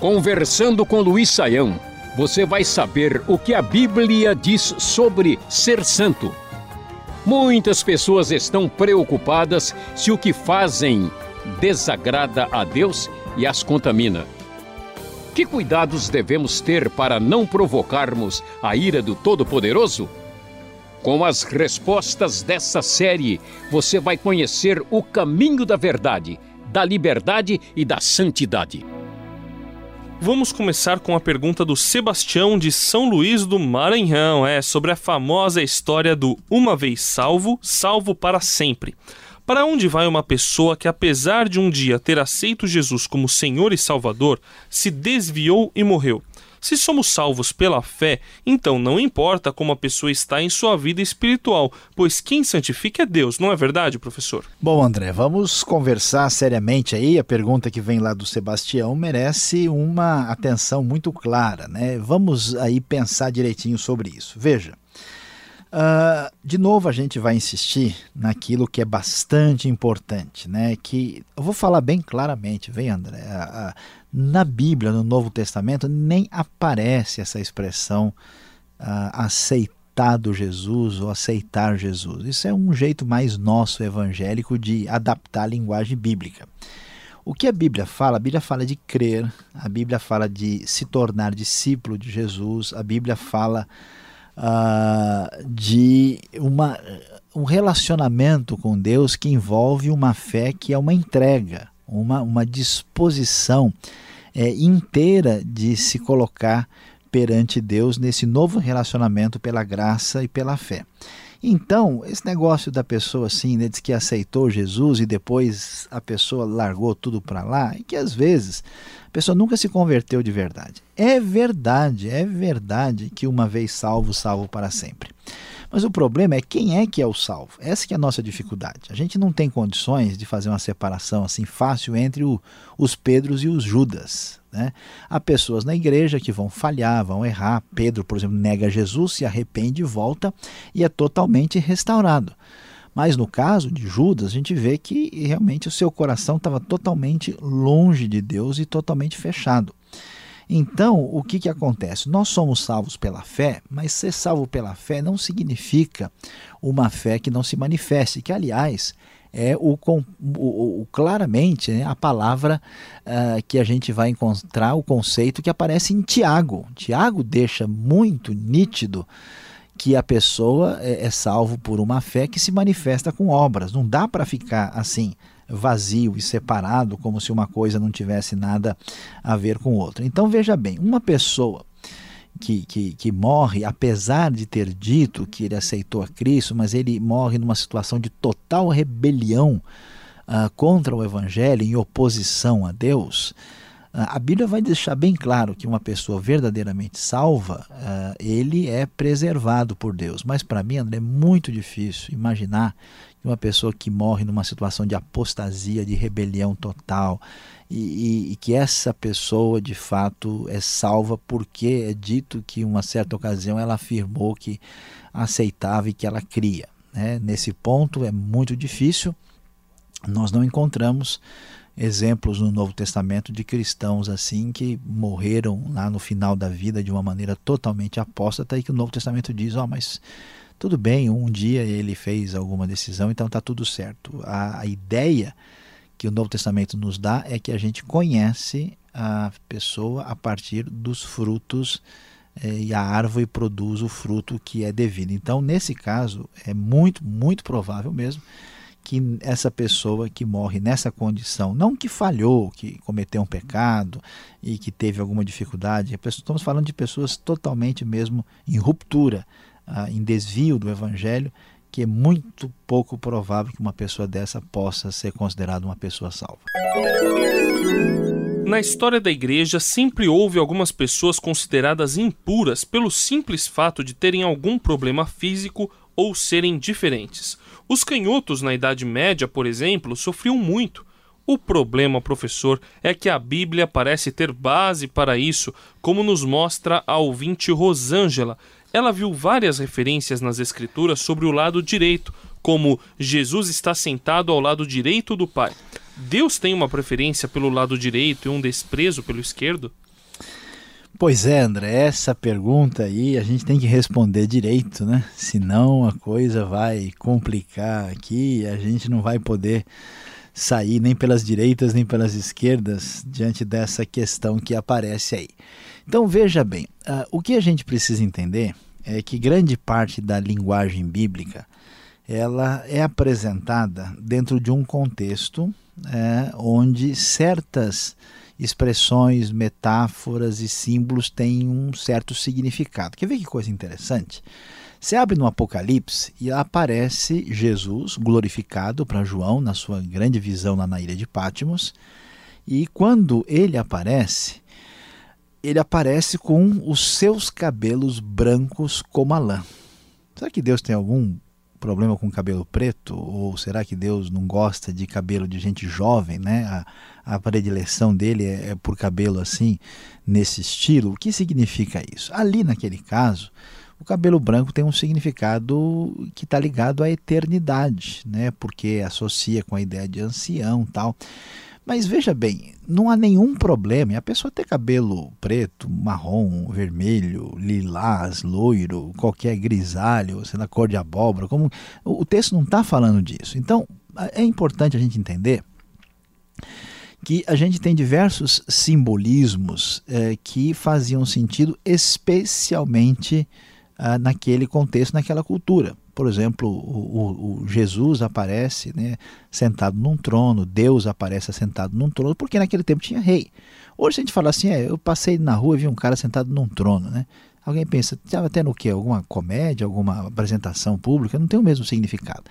Conversando com Luiz Saião, você vai saber o que a Bíblia diz sobre ser santo. Muitas pessoas estão preocupadas se o que fazem desagrada a Deus e as contamina. Que cuidados devemos ter para não provocarmos a ira do Todo-Poderoso? Com as respostas dessa série, você vai conhecer o caminho da verdade, da liberdade e da santidade. Vamos começar com a pergunta do Sebastião de São Luís do Maranhão, é sobre a famosa história do uma vez salvo, salvo para sempre. Para onde vai uma pessoa que, apesar de um dia ter aceito Jesus como Senhor e Salvador, se desviou e morreu? Se somos salvos pela fé, então não importa como a pessoa está em sua vida espiritual, pois quem santifica é Deus, não é verdade, professor? Bom, André, vamos conversar seriamente aí. A pergunta que vem lá do Sebastião merece uma atenção muito clara, né? Vamos aí pensar direitinho sobre isso. Veja. Uh, de novo, a gente vai insistir naquilo que é bastante importante, né? Que eu vou falar bem claramente, vem André. Na Bíblia, no Novo Testamento, nem aparece essa expressão aceitado Jesus ou aceitar Jesus. Isso é um jeito mais nosso evangélico de adaptar a linguagem bíblica. O que a Bíblia fala? A Bíblia fala de crer, a Bíblia fala de se tornar discípulo de Jesus, a Bíblia fala uh, de uma, um relacionamento com Deus que envolve uma fé que é uma entrega, uma, uma disposição é, inteira de se colocar perante Deus nesse novo relacionamento pela graça e pela fé. Então, esse negócio da pessoa assim, né, diz que aceitou Jesus e depois a pessoa largou tudo para lá, e que às vezes a pessoa nunca se converteu de verdade. É verdade, é verdade que uma vez salvo, salvo para sempre. Mas o problema é quem é que é o salvo. Essa é a nossa dificuldade. A gente não tem condições de fazer uma separação assim fácil entre o, os Pedros e os Judas. Né? Há pessoas na igreja que vão falhar, vão errar. Pedro, por exemplo, nega Jesus, se arrepende, volta e é totalmente restaurado. Mas no caso de Judas, a gente vê que realmente o seu coração estava totalmente longe de Deus e totalmente fechado. Então, o que, que acontece? Nós somos salvos pela fé, mas ser salvo pela fé não significa uma fé que não se manifeste, que, aliás, é o, o, o claramente né, a palavra uh, que a gente vai encontrar, o conceito que aparece em Tiago. Tiago deixa muito nítido que a pessoa é, é salvo por uma fé que se manifesta com obras. Não dá para ficar assim vazio e separado, como se uma coisa não tivesse nada a ver com outra. Então veja bem, uma pessoa que, que, que morre, apesar de ter dito que ele aceitou a Cristo, mas ele morre numa situação de total rebelião uh, contra o Evangelho, em oposição a Deus, a Bíblia vai deixar bem claro que uma pessoa verdadeiramente salva, uh, ele é preservado por Deus. Mas para mim, André, é muito difícil imaginar que uma pessoa que morre numa situação de apostasia, de rebelião total, e, e, e, que essa pessoa de fato é salva porque é dito que em uma certa ocasião ela afirmou que aceitava e que ela cria. Né? Nesse ponto é muito difícil, nós não encontramos exemplos no Novo Testamento de cristãos assim que morreram lá no final da vida de uma maneira totalmente apóstata e que o Novo Testamento diz, ó, oh, mas tudo bem, um dia ele fez alguma decisão, então está tudo certo. A, a ideia que o Novo Testamento nos dá é que a gente conhece a pessoa a partir dos frutos eh, e a árvore produz o fruto que é devido. Então, nesse caso, é muito, muito provável mesmo que essa pessoa que morre nessa condição, não que falhou, que cometeu um pecado e que teve alguma dificuldade, estamos falando de pessoas totalmente mesmo em ruptura, ah, em desvio do evangelho, que é muito pouco provável que uma pessoa dessa possa ser considerada uma pessoa salva. Na história da igreja, sempre houve algumas pessoas consideradas impuras pelo simples fato de terem algum problema físico ou serem diferentes. Os canhotos na Idade Média, por exemplo, sofriam muito. O problema, professor, é que a Bíblia parece ter base para isso, como nos mostra a ouvinte Rosângela, ela viu várias referências nas Escrituras sobre o lado direito, como Jesus está sentado ao lado direito do Pai. Deus tem uma preferência pelo lado direito e um desprezo pelo esquerdo? Pois é, André, essa pergunta aí a gente tem que responder direito, né? Senão a coisa vai complicar aqui e a gente não vai poder sair nem pelas direitas nem pelas esquerdas diante dessa questão que aparece aí. Então veja bem, uh, o que a gente precisa entender é que grande parte da linguagem bíblica ela é apresentada dentro de um contexto é, onde certas expressões, metáforas e símbolos têm um certo significado. Quer ver que coisa interessante? Você abre no Apocalipse e aparece Jesus glorificado para João na sua grande visão lá na ilha de Pátimos. E quando ele aparece, ele aparece com os seus cabelos brancos como a lã. Será que Deus tem algum problema com cabelo preto? Ou será que Deus não gosta de cabelo de gente jovem, né? A, a predileção dele é, é por cabelo assim, nesse estilo. O que significa isso? Ali, naquele caso, o cabelo branco tem um significado que está ligado à eternidade, né? Porque associa com a ideia de ancião tal. Mas veja bem, não há nenhum problema. E a pessoa ter cabelo preto, marrom, vermelho, lilás, loiro, qualquer grisalho, sendo a cor de abóbora, como o texto não está falando disso. Então é importante a gente entender que a gente tem diversos simbolismos é, que faziam sentido especialmente ah, naquele contexto, naquela cultura. Por exemplo, o, o, Jesus aparece né, sentado num trono, Deus aparece sentado num trono, porque naquele tempo tinha rei. Hoje a gente fala assim, é, eu passei na rua e vi um cara sentado num trono, né? Alguém pensa, estava tendo o quê? Alguma comédia, alguma apresentação pública? Não tem o mesmo significado.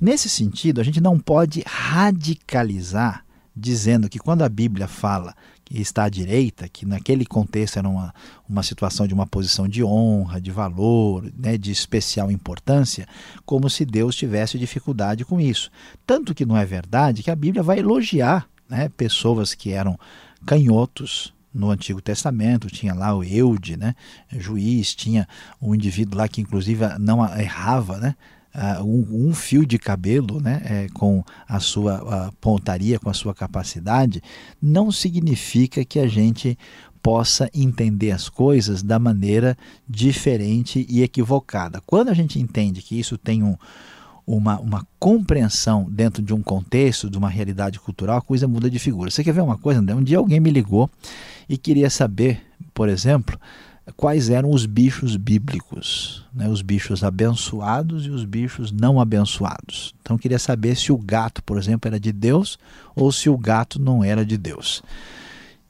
Nesse sentido, a gente não pode radicalizar dizendo que quando a Bíblia fala que está à direita, que naquele contexto era uma, uma situação de uma posição de honra, de valor, né, de especial importância, como se Deus tivesse dificuldade com isso. Tanto que não é verdade que a Bíblia vai elogiar né, pessoas que eram canhotos, no Antigo Testamento, tinha lá o Eude, né, juiz, tinha um indivíduo lá que inclusive não errava, né, uh, um, um, fio de cabelo né, é, com a sua pontaria, com a sua capacidade, não significa que a gente possa entender as coisas da maneira diferente e equivocada. Quando a gente entende que isso tem um, uma, uma compreensão dentro de um contexto, de uma realidade cultural, a coisa muda de figura. Você quer ver uma coisa? Um dia alguém me ligou e queria saber, por exemplo, quais eram os bichos bíblicos, né? os bichos abençoados e os bichos não abençoados. Então queria saber se o gato, por exemplo, era de Deus ou se o gato não era de Deus.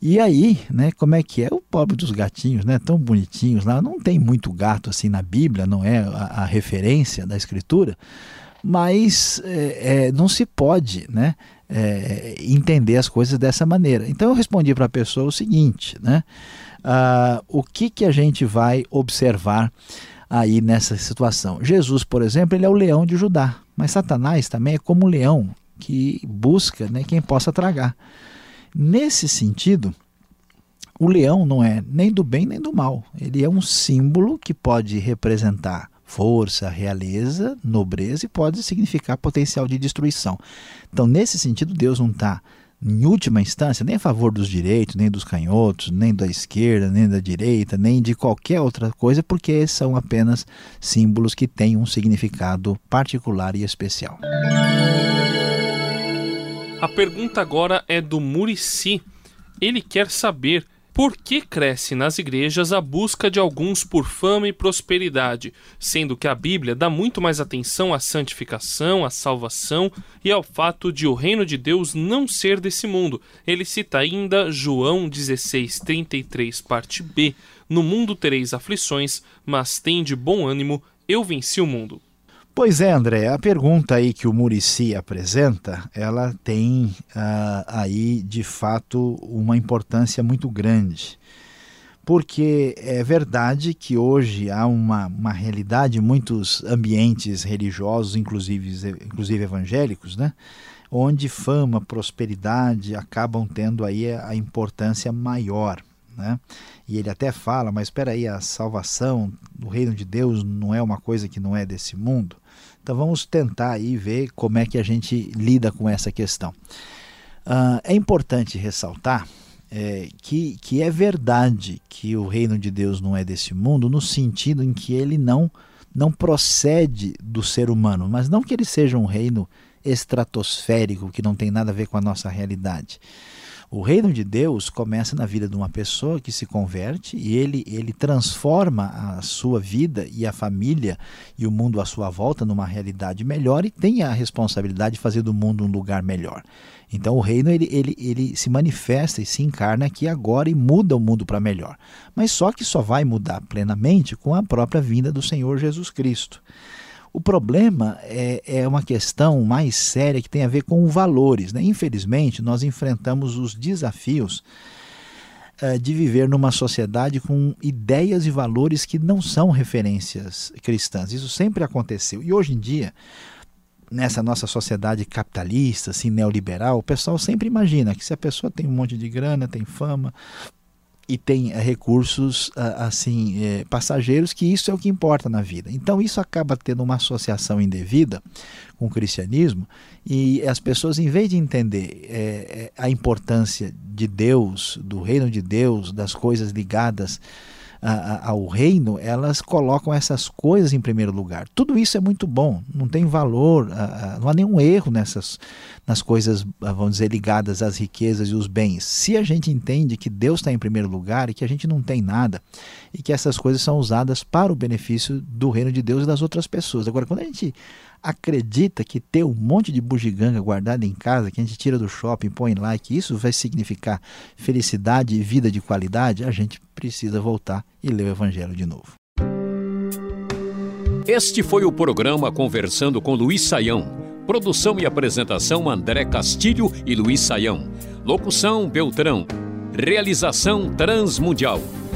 E aí, né, como é que é o pobre dos gatinhos, né, tão bonitinhos lá, não tem muito gato assim na Bíblia, não é a, a referência da Escritura, mas é, é, não se pode, né, é, entender as coisas dessa maneira. Então eu respondi para a pessoa o seguinte, né, uh, o que, que a gente vai observar aí nessa situação? Jesus, por exemplo, ele é o leão de Judá, mas Satanás também é como um leão que busca né, quem possa tragar. Nesse sentido, o leão não é nem do bem nem do mal. Ele é um símbolo que pode representar força, realeza, nobreza e pode significar potencial de destruição. Então, nesse sentido, Deus não está em última instância, nem a favor dos direitos, nem dos canhotos, nem da esquerda, nem da direita, nem de qualquer outra coisa, porque são apenas símbolos que têm um significado particular e especial. A pergunta agora é do Murici. Ele quer saber por que cresce nas igrejas a busca de alguns por fama e prosperidade, sendo que a Bíblia dá muito mais atenção à santificação, à salvação e ao fato de o reino de Deus não ser desse mundo? Ele cita ainda João 16:33, parte B: No mundo tereis aflições, mas tem de bom ânimo, eu venci o mundo. Pois é, André, a pergunta aí que o Murici apresenta, ela tem uh, aí de fato uma importância muito grande. Porque é verdade que hoje há uma, uma realidade, muitos ambientes religiosos, inclusive, inclusive evangélicos, né? onde fama, prosperidade acabam tendo aí a importância maior. Né? E ele até fala, mas espera aí, a salvação do reino de Deus não é uma coisa que não é desse mundo. Então vamos tentar aí ver como é que a gente lida com essa questão. Uh, é importante ressaltar é, que, que é verdade que o reino de Deus não é desse mundo, no sentido em que ele não, não procede do ser humano, mas não que ele seja um reino estratosférico que não tem nada a ver com a nossa realidade. O reino de Deus começa na vida de uma pessoa que se converte e ele, ele transforma a sua vida e a família e o mundo à sua volta numa realidade melhor e tem a responsabilidade de fazer do mundo um lugar melhor. Então o reino ele, ele, ele se manifesta e se encarna aqui agora e muda o mundo para melhor. Mas só que só vai mudar plenamente com a própria vinda do Senhor Jesus Cristo. O problema é, é uma questão mais séria que tem a ver com valores. Né? Infelizmente, nós enfrentamos os desafios uh, de viver numa sociedade com ideias e valores que não são referências cristãs. Isso sempre aconteceu. E hoje em dia, nessa nossa sociedade capitalista, assim, neoliberal, o pessoal sempre imagina que se a pessoa tem um monte de grana, tem fama, e tem eh, recursos ah, assim eh, passageiros que isso é o que importa na vida. Então isso acaba tendo uma associação indevida com o cristianismo e as pessoas em vez de entender é, a importância de Deus, do reino de Deus, das coisas ligadas ao reino, elas colocam essas coisas em primeiro lugar. Tudo isso é muito bom, não tem valor, não há nenhum erro nessas nas coisas, vamos dizer, ligadas às riquezas e os bens. Se a gente entende que Deus está em primeiro lugar e que a gente não tem nada e que essas coisas são usadas para o benefício do reino de Deus e das outras pessoas. Agora, quando a gente acredita que ter um monte de bugiganga guardada em casa, que a gente tira do shopping, põe lá, que isso vai significar felicidade e vida de qualidade, a gente precisa voltar e ler o Evangelho de novo. Este foi o programa Conversando com Luiz Saião. Produção e apresentação André Castilho e Luiz Saião. Locução Beltrão. Realização Transmundial.